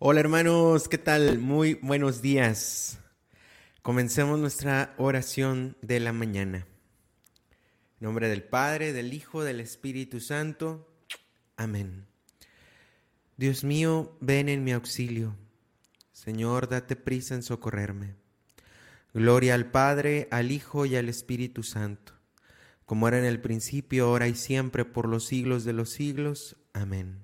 Hola hermanos, ¿qué tal? Muy buenos días. Comencemos nuestra oración de la mañana. En nombre del Padre, del Hijo, del Espíritu Santo. Amén. Dios mío, ven en mi auxilio. Señor, date prisa en socorrerme. Gloria al Padre, al Hijo y al Espíritu Santo, como era en el principio, ahora y siempre, por los siglos de los siglos. Amén.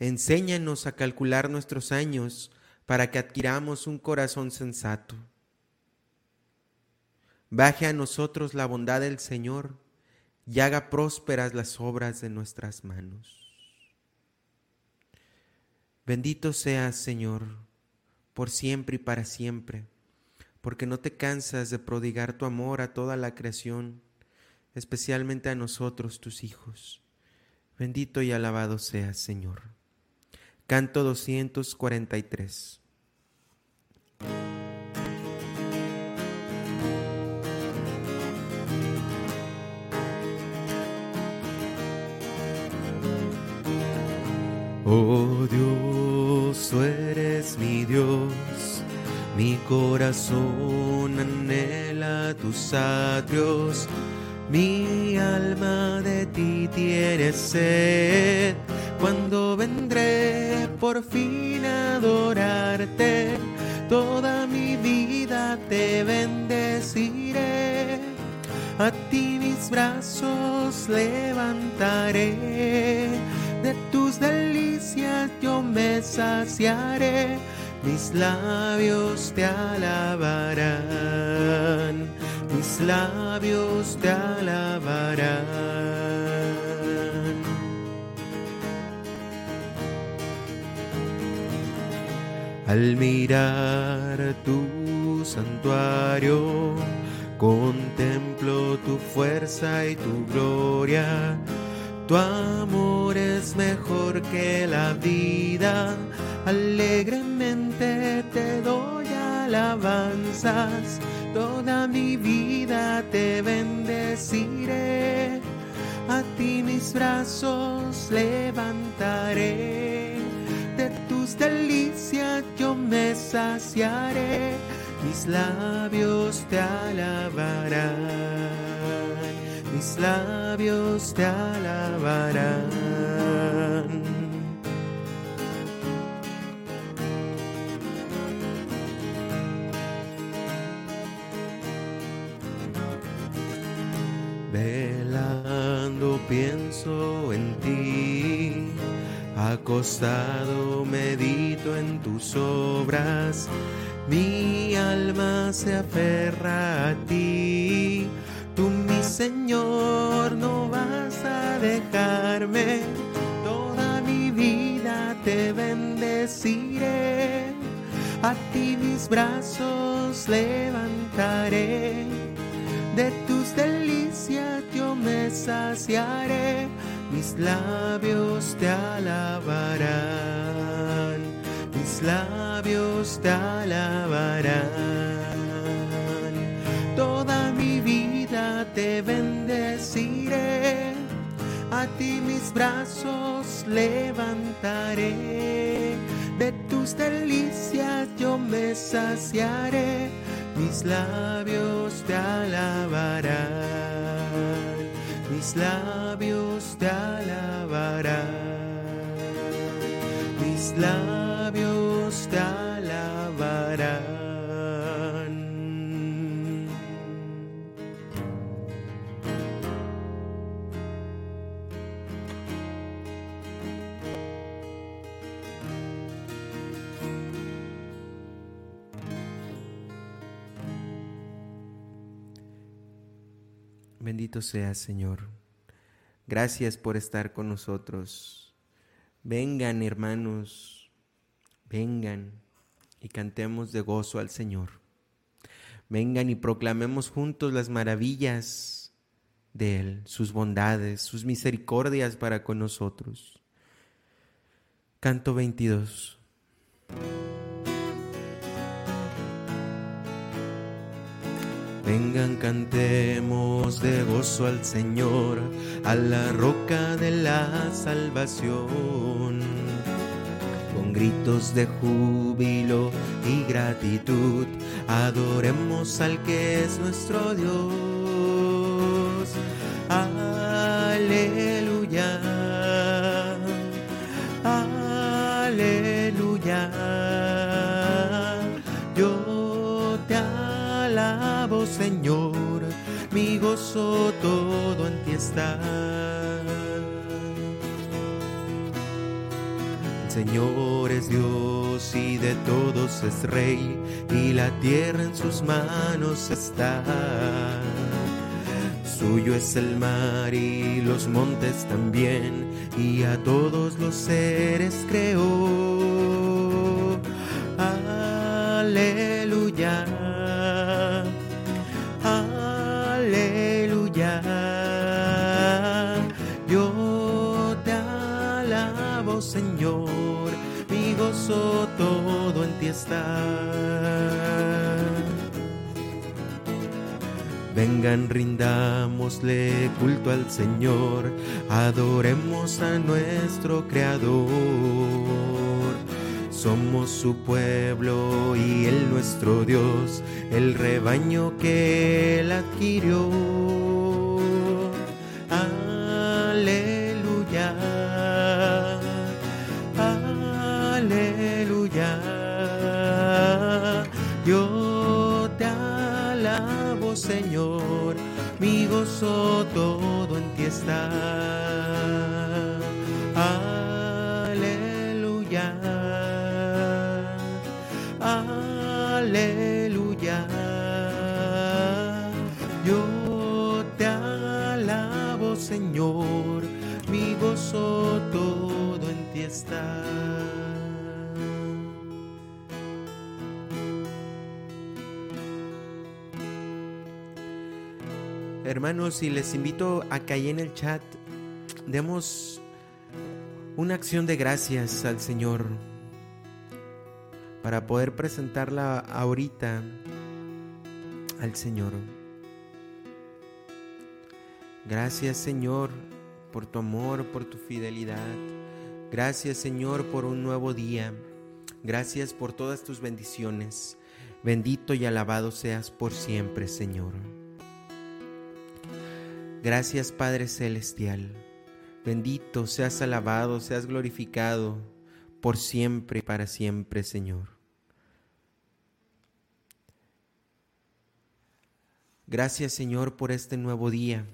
Enséñanos a calcular nuestros años para que adquiramos un corazón sensato. Baje a nosotros la bondad del Señor y haga prósperas las obras de nuestras manos. Bendito seas, Señor, por siempre y para siempre, porque no te cansas de prodigar tu amor a toda la creación, especialmente a nosotros, tus hijos. Bendito y alabado seas, Señor. Canto 243. Oh Dios, tú eres mi Dios, mi corazón anhela tus atrios, mi alma de ti tiene sed cuando vendré por fin a adorarte, toda mi vida te bendeciré. A ti mis brazos levantaré, de tus delicias yo me saciaré, mis labios te alabarán, mis labios te alabarán. Al mirar tu santuario, contemplo tu fuerza y tu gloria. Tu amor es mejor que la vida, alegremente te doy alabanzas, toda mi vida te bendeciré, a ti mis brazos levantaré. De tus me saciaré, mis labios te alabarán, mis labios te alabarán. Velando pienso en ti Acostado medito en tus obras, mi alma se aferra a ti. Tú, mi Señor, no vas a dejarme, toda mi vida te bendeciré. A ti mis brazos levantaré, de tus delicias yo me saciaré mis labios te alabarán, mis labios te alabarán. Toda mi vida te bendeciré, a ti mis brazos levantaré, de tus delicias yo me saciaré, mis labios te alabarán mis te alabarán, mis labios te alabarán. Bendito seas, Señor. Gracias por estar con nosotros. Vengan, hermanos, Vengan y cantemos de gozo al Señor. Vengan y proclamemos juntos las maravillas de Él, sus bondades, sus misericordias para con nosotros. Canto 22. Vengan, cantemos de gozo al Señor, a la roca de la salvación. Con gritos de júbilo y gratitud, adoremos al que es nuestro Dios. Aleluya. Señor, mi gozo todo en ti está. Señor es Dios y de todos es Rey, y la tierra en sus manos está. Suyo es el mar y los montes también, y a todos los seres creó. Vengan, rindámosle culto al Señor, adoremos a nuestro Creador. Somos su pueblo y Él nuestro Dios, el rebaño que Él adquirió. Alabo, Señor, mi gozo todo en ti está. Aleluya, aleluya. Yo te alabo, Señor, mi gozo todo en ti está. Hermanos, y les invito a que ahí en el chat demos una acción de gracias al Señor para poder presentarla ahorita al Señor. Gracias Señor por tu amor, por tu fidelidad. Gracias Señor por un nuevo día. Gracias por todas tus bendiciones. Bendito y alabado seas por siempre, Señor. Gracias Padre Celestial. Bendito seas alabado, seas glorificado por siempre y para siempre, Señor. Gracias Señor por este nuevo día.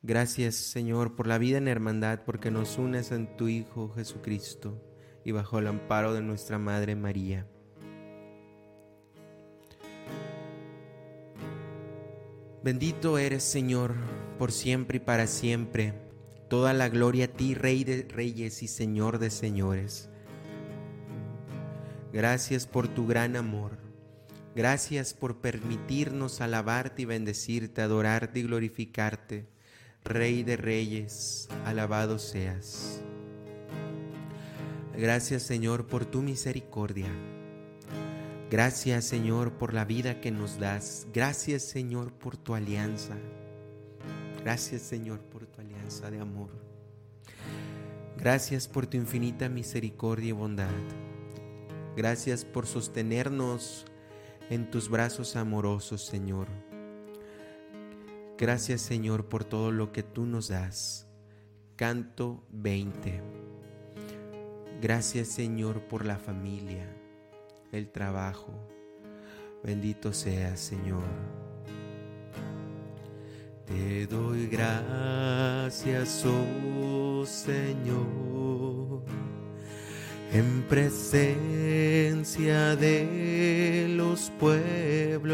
Gracias Señor por la vida en hermandad, porque nos unes en tu Hijo Jesucristo y bajo el amparo de nuestra Madre María. Bendito eres Señor por siempre y para siempre. Toda la gloria a ti, Rey de reyes y Señor de señores. Gracias por tu gran amor. Gracias por permitirnos alabarte y bendecirte, adorarte y glorificarte. Rey de reyes, alabado seas. Gracias Señor por tu misericordia. Gracias Señor por la vida que nos das. Gracias Señor por tu alianza. Gracias Señor por tu alianza de amor. Gracias por tu infinita misericordia y bondad. Gracias por sostenernos en tus brazos amorosos, Señor. Gracias, Señor, por todo lo que tú nos das. Canto 20. Gracias, Señor, por la familia, el trabajo. Bendito seas, Señor. Te doy gracias, oh Señor, en presencia de los pueblos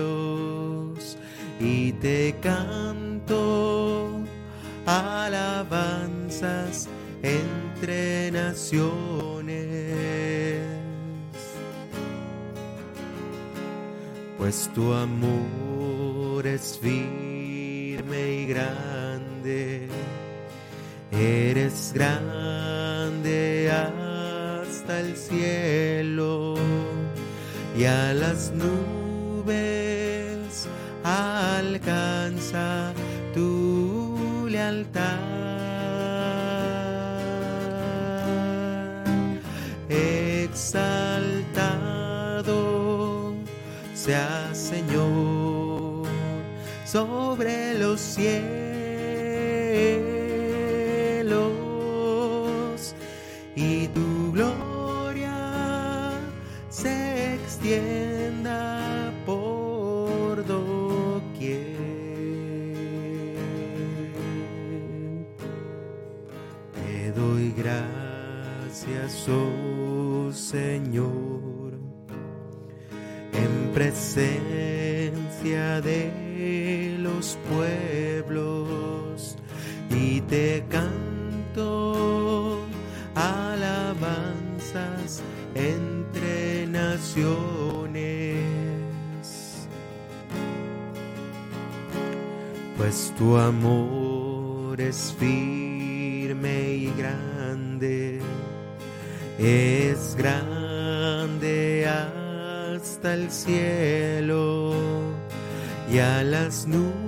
y te canto alabanzas entre naciones. Pues tu amor es firme y grande, eres grande hasta el cielo y a las nubes alcanza cielos y tu gloria se extienda por doquier. Te doy gracias, oh Señor, en tu amor es firme y grande, es grande hasta el cielo y a las nubes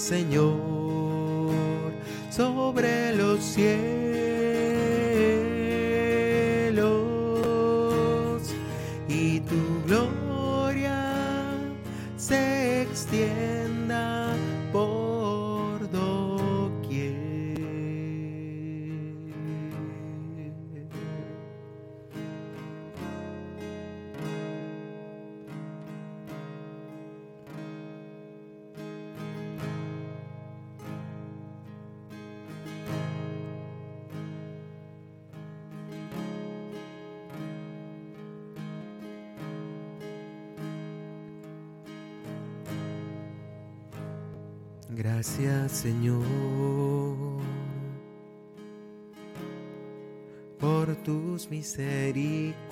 Señor sobre los cielos Gracias Señor por tus misericordias.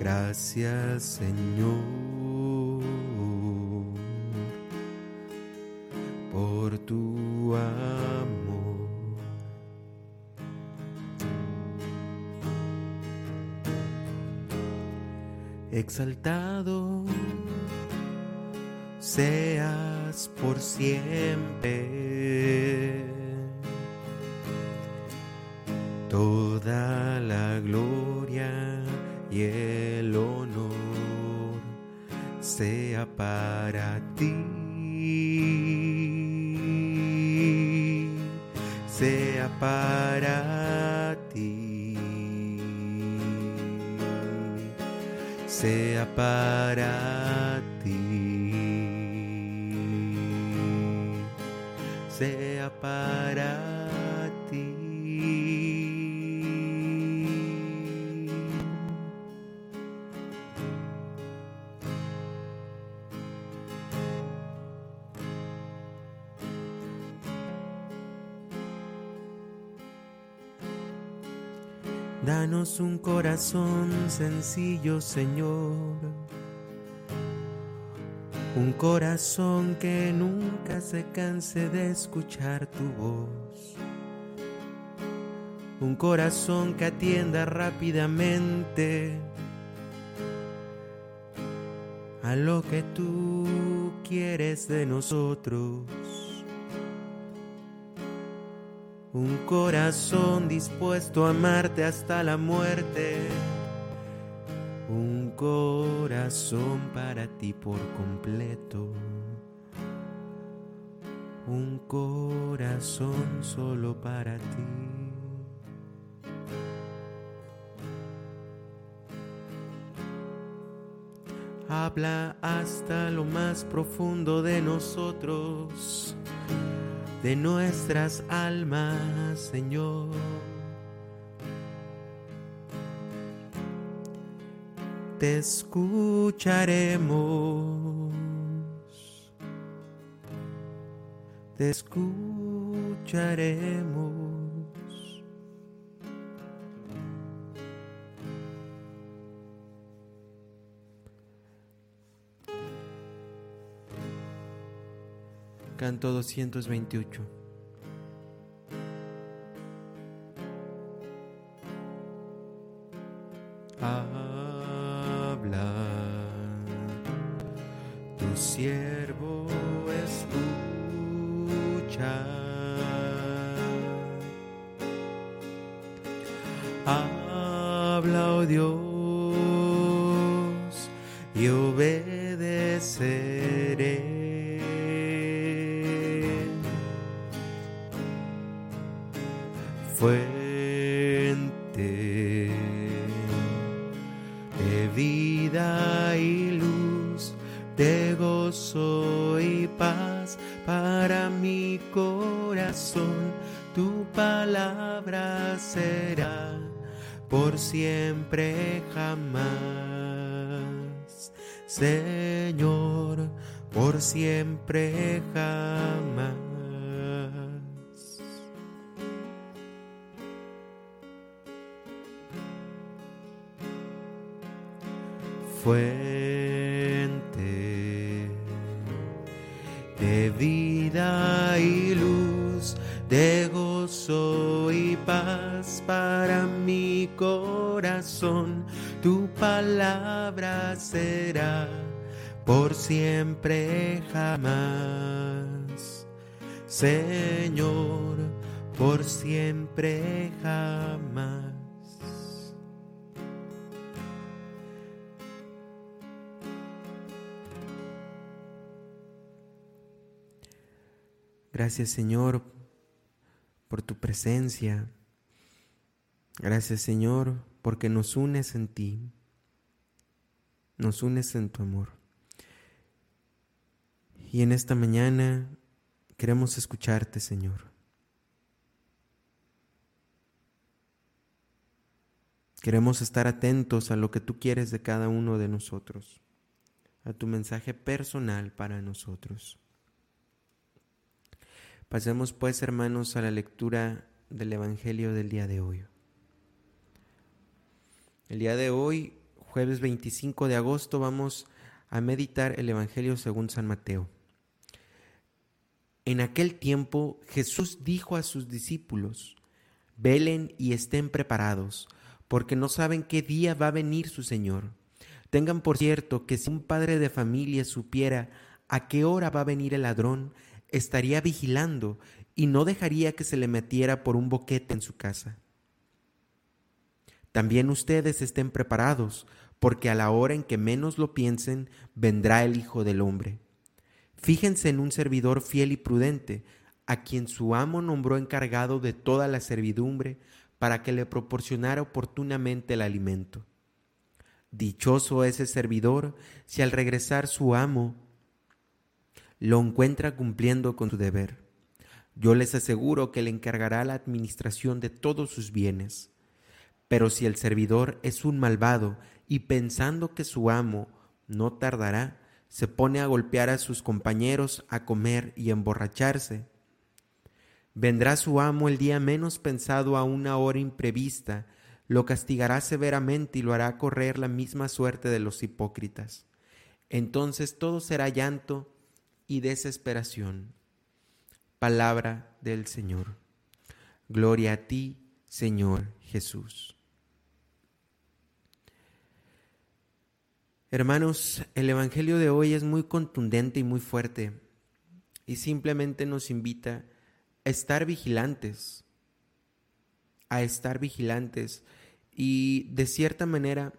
Gracias Señor por tu amor. exaltado sea para ti, sea para ti. Un corazón sencillo, Señor. Un corazón que nunca se canse de escuchar tu voz. Un corazón que atienda rápidamente a lo que tú quieres de nosotros. Un corazón dispuesto a amarte hasta la muerte. Un corazón para ti por completo. Un corazón solo para ti. Habla hasta lo más profundo de nosotros de nuestras almas, Señor. te escucharemos. Te escucharemos. Canto 228. Siempre jamás. Señor, por siempre jamás. fuente de vida y luz, de gozo y paz para mi corazón. Tu palabra será por siempre jamás. Señor, por siempre jamás. Gracias Señor por tu presencia. Gracias Señor porque nos unes en ti. Nos unes en tu amor. Y en esta mañana queremos escucharte Señor. Queremos estar atentos a lo que tú quieres de cada uno de nosotros, a tu mensaje personal para nosotros. Pasemos pues, hermanos, a la lectura del Evangelio del día de hoy. El día de hoy, jueves 25 de agosto, vamos a meditar el Evangelio según San Mateo. En aquel tiempo Jesús dijo a sus discípulos, velen y estén preparados, porque no saben qué día va a venir su Señor. Tengan por cierto que si un padre de familia supiera a qué hora va a venir el ladrón, estaría vigilando y no dejaría que se le metiera por un boquete en su casa. También ustedes estén preparados, porque a la hora en que menos lo piensen, vendrá el Hijo del Hombre. Fíjense en un servidor fiel y prudente, a quien su amo nombró encargado de toda la servidumbre para que le proporcionara oportunamente el alimento. Dichoso ese servidor si al regresar su amo lo encuentra cumpliendo con su deber. Yo les aseguro que le encargará la administración de todos sus bienes. Pero si el servidor es un malvado y pensando que su amo no tardará, se pone a golpear a sus compañeros, a comer y a emborracharse, vendrá su amo el día menos pensado a una hora imprevista, lo castigará severamente y lo hará correr la misma suerte de los hipócritas. Entonces todo será llanto y desesperación. Palabra del Señor. Gloria a ti, Señor Jesús. Hermanos, el Evangelio de hoy es muy contundente y muy fuerte y simplemente nos invita a estar vigilantes, a estar vigilantes y de cierta manera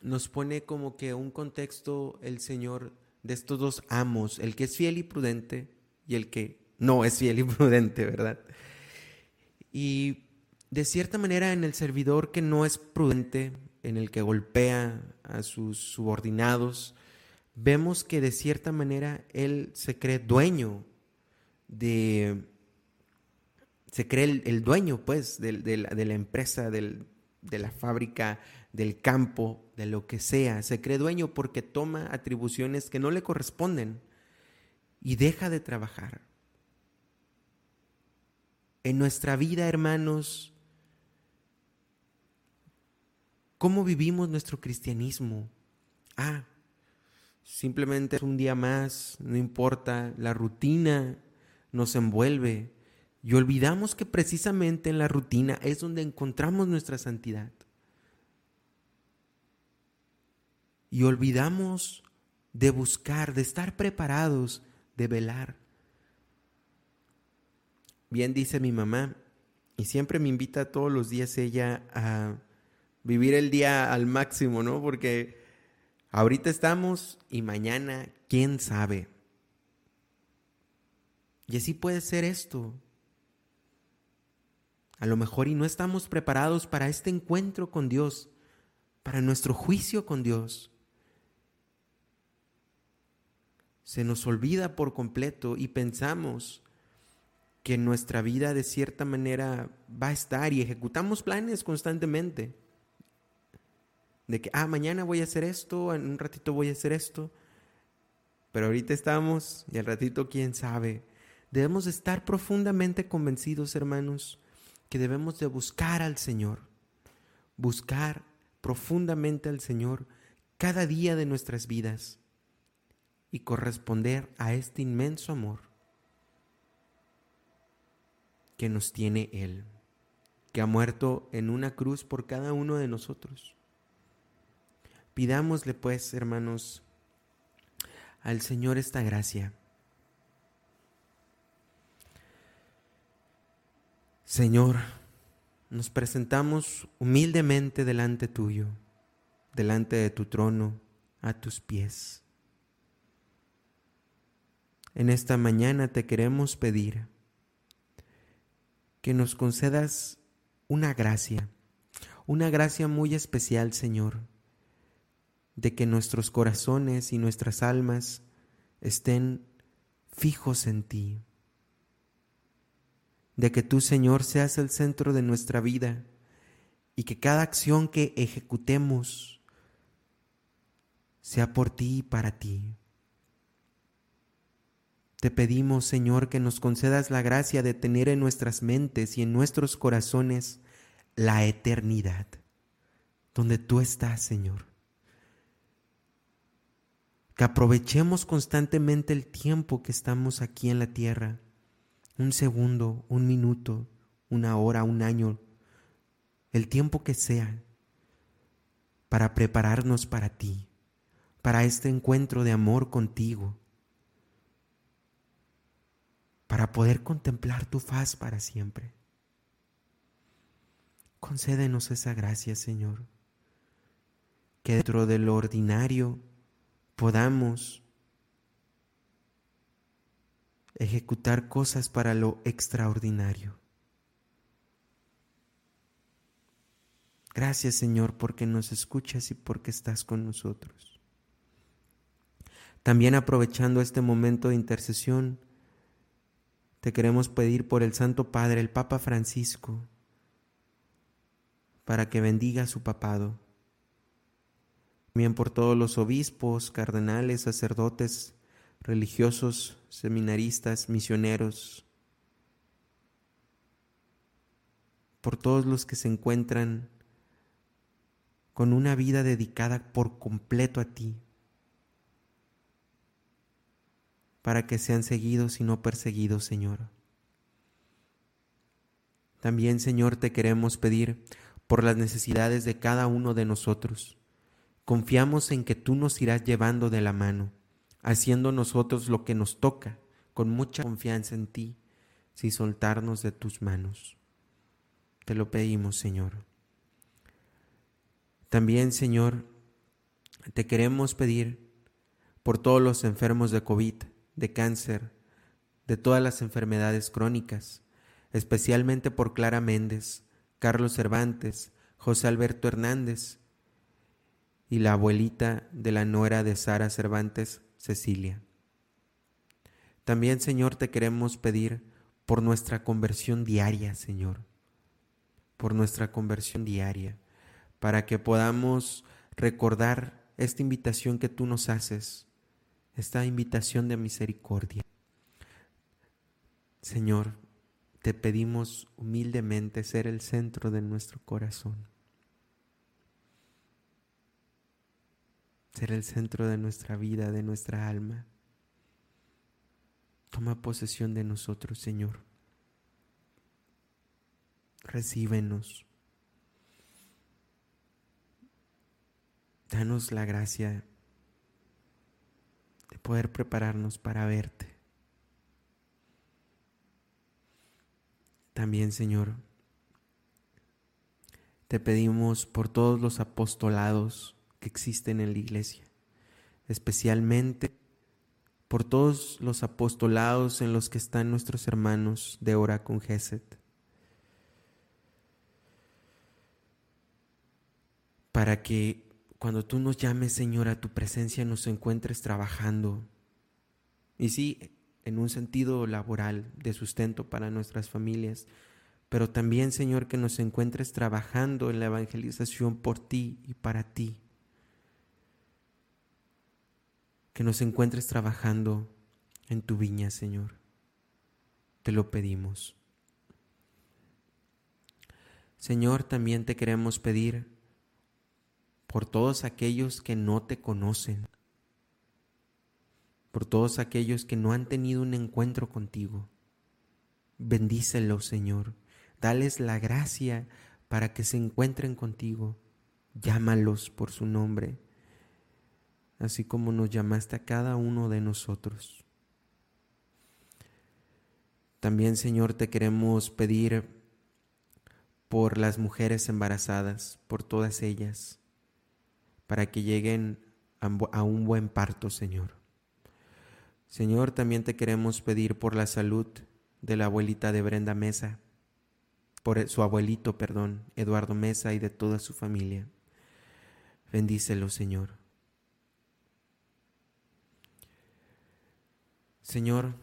nos pone como que un contexto el Señor de estos dos amos, el que es fiel y prudente y el que no es fiel y prudente, ¿verdad? Y de cierta manera en el servidor que no es prudente, en el que golpea a sus subordinados, vemos que de cierta manera él se cree dueño de... Se cree el, dueño, pues, de, la, empresa, de la fábrica, del campo, de lo que sea. Se cree dueño porque toma atribuciones que no le corresponden y deja de trabajar. En nuestra vida, hermanos, ¿cómo vivimos nuestro cristianismo? Ah, simplemente es un día más, no importa, la rutina nos envuelve y olvidamos que precisamente en la rutina es donde encontramos nuestra santidad. Y olvidamos de buscar, de estar preparados, de velar. Bien dice mi mamá, y siempre me invita todos los días ella a vivir el día al máximo, ¿no? Porque ahorita estamos y mañana, quién sabe. Y así puede ser esto. A lo mejor y no estamos preparados para este encuentro con Dios, para nuestro juicio con Dios. Se nos olvida por completo y pensamos que nuestra vida de cierta manera va a estar y ejecutamos planes constantemente. De que, ah, mañana voy a hacer esto, en un ratito voy a hacer esto. Pero ahorita estamos y al ratito quién sabe. Debemos estar profundamente convencidos, hermanos, que debemos de buscar al Señor, buscar profundamente al Señor cada día de nuestras vidas y corresponder a este inmenso amor que nos tiene Él, que ha muerto en una cruz por cada uno de nosotros. Pidámosle pues, hermanos, al Señor esta gracia Señor, nos presentamos humildemente delante tuyo, delante de tu trono, a tus pies. En esta mañana te queremos pedir que nos concedas una gracia, una gracia muy especial, Señor, de que nuestros corazones y nuestras almas estén fijos en ti de que tú, Señor, seas el centro de nuestra vida y que cada acción que ejecutemos sea por ti y para ti. Te pedimos, Señor, que nos concedas la gracia de tener en nuestras mentes y en nuestros corazones la eternidad, donde tú estás, Señor. Que aprovechemos constantemente el tiempo que estamos aquí en la tierra un segundo, un minuto, una hora, un año, el tiempo que sea, para prepararnos para ti, para este encuentro de amor contigo, para poder contemplar tu faz para siempre. Concédenos esa gracia, Señor, que dentro de lo ordinario podamos ejecutar cosas para lo extraordinario. Gracias Señor porque nos escuchas y porque estás con nosotros. También aprovechando este momento de intercesión, te queremos pedir por el Santo Padre, el Papa Francisco, para que bendiga su papado. También por todos los obispos, cardenales, sacerdotes, religiosos, seminaristas, misioneros, por todos los que se encuentran con una vida dedicada por completo a ti, para que sean seguidos y no perseguidos, Señor. También, Señor, te queremos pedir por las necesidades de cada uno de nosotros. Confiamos en que tú nos irás llevando de la mano haciendo nosotros lo que nos toca, con mucha confianza en ti, sin soltarnos de tus manos. Te lo pedimos, Señor. También, Señor, te queremos pedir por todos los enfermos de COVID, de cáncer, de todas las enfermedades crónicas, especialmente por Clara Méndez, Carlos Cervantes, José Alberto Hernández y la abuelita de la nuera de Sara Cervantes, Cecilia. También, Señor, te queremos pedir por nuestra conversión diaria, Señor, por nuestra conversión diaria, para que podamos recordar esta invitación que tú nos haces, esta invitación de misericordia. Señor, te pedimos humildemente ser el centro de nuestro corazón, ser el centro de nuestra vida, de nuestra alma. Toma posesión de nosotros, Señor. Recíbenos. Danos la gracia poder prepararnos para verte. También, Señor, te pedimos por todos los apostolados que existen en la iglesia, especialmente por todos los apostolados en los que están nuestros hermanos de Hora con Geset, para que cuando tú nos llames, Señor, a tu presencia nos encuentres trabajando. Y sí, en un sentido laboral, de sustento para nuestras familias, pero también, Señor, que nos encuentres trabajando en la evangelización por ti y para ti. Que nos encuentres trabajando en tu viña, Señor. Te lo pedimos. Señor, también te queremos pedir por todos aquellos que no te conocen, por todos aquellos que no han tenido un encuentro contigo. Bendícelos, Señor. Dales la gracia para que se encuentren contigo. Llámalos por su nombre, así como nos llamaste a cada uno de nosotros. También, Señor, te queremos pedir por las mujeres embarazadas, por todas ellas, para que lleguen a un buen parto, Señor. Señor, también te queremos pedir por la salud de la abuelita de Brenda Mesa, por su abuelito, perdón, Eduardo Mesa y de toda su familia. Bendícelo, Señor. Señor,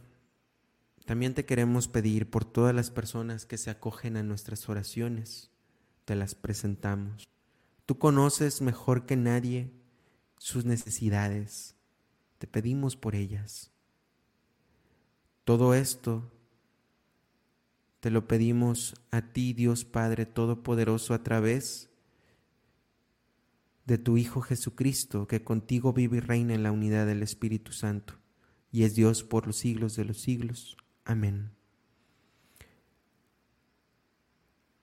también te queremos pedir por todas las personas que se acogen a nuestras oraciones. Te las presentamos. Tú conoces mejor que nadie sus necesidades. Te pedimos por ellas. Todo esto te lo pedimos a ti, Dios Padre Todopoderoso, a través de tu Hijo Jesucristo, que contigo vive y reina en la unidad del Espíritu Santo, y es Dios por los siglos de los siglos. Amén.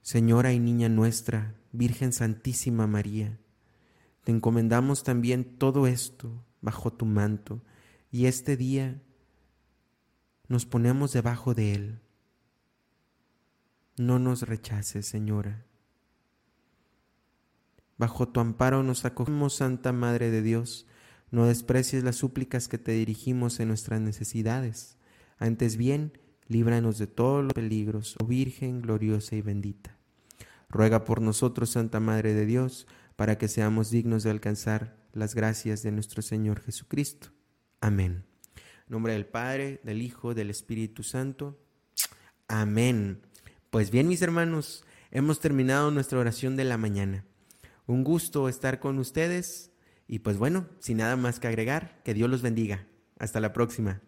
Señora y Niña nuestra, Virgen Santísima María, te encomendamos también todo esto bajo tu manto, y este día nos ponemos debajo de Él. No nos rechaces, Señora. Bajo tu amparo nos acogemos, Santa Madre de Dios. No desprecies las súplicas que te dirigimos en nuestras necesidades. Antes bien, líbranos de todos los peligros, oh Virgen gloriosa y bendita. Ruega por nosotros, Santa Madre de Dios, para que seamos dignos de alcanzar las gracias de nuestro Señor Jesucristo. Amén nombre del Padre, del Hijo, del Espíritu Santo. Amén. Pues bien, mis hermanos, hemos terminado nuestra oración de la mañana. Un gusto estar con ustedes y pues bueno, sin nada más que agregar, que Dios los bendiga. Hasta la próxima.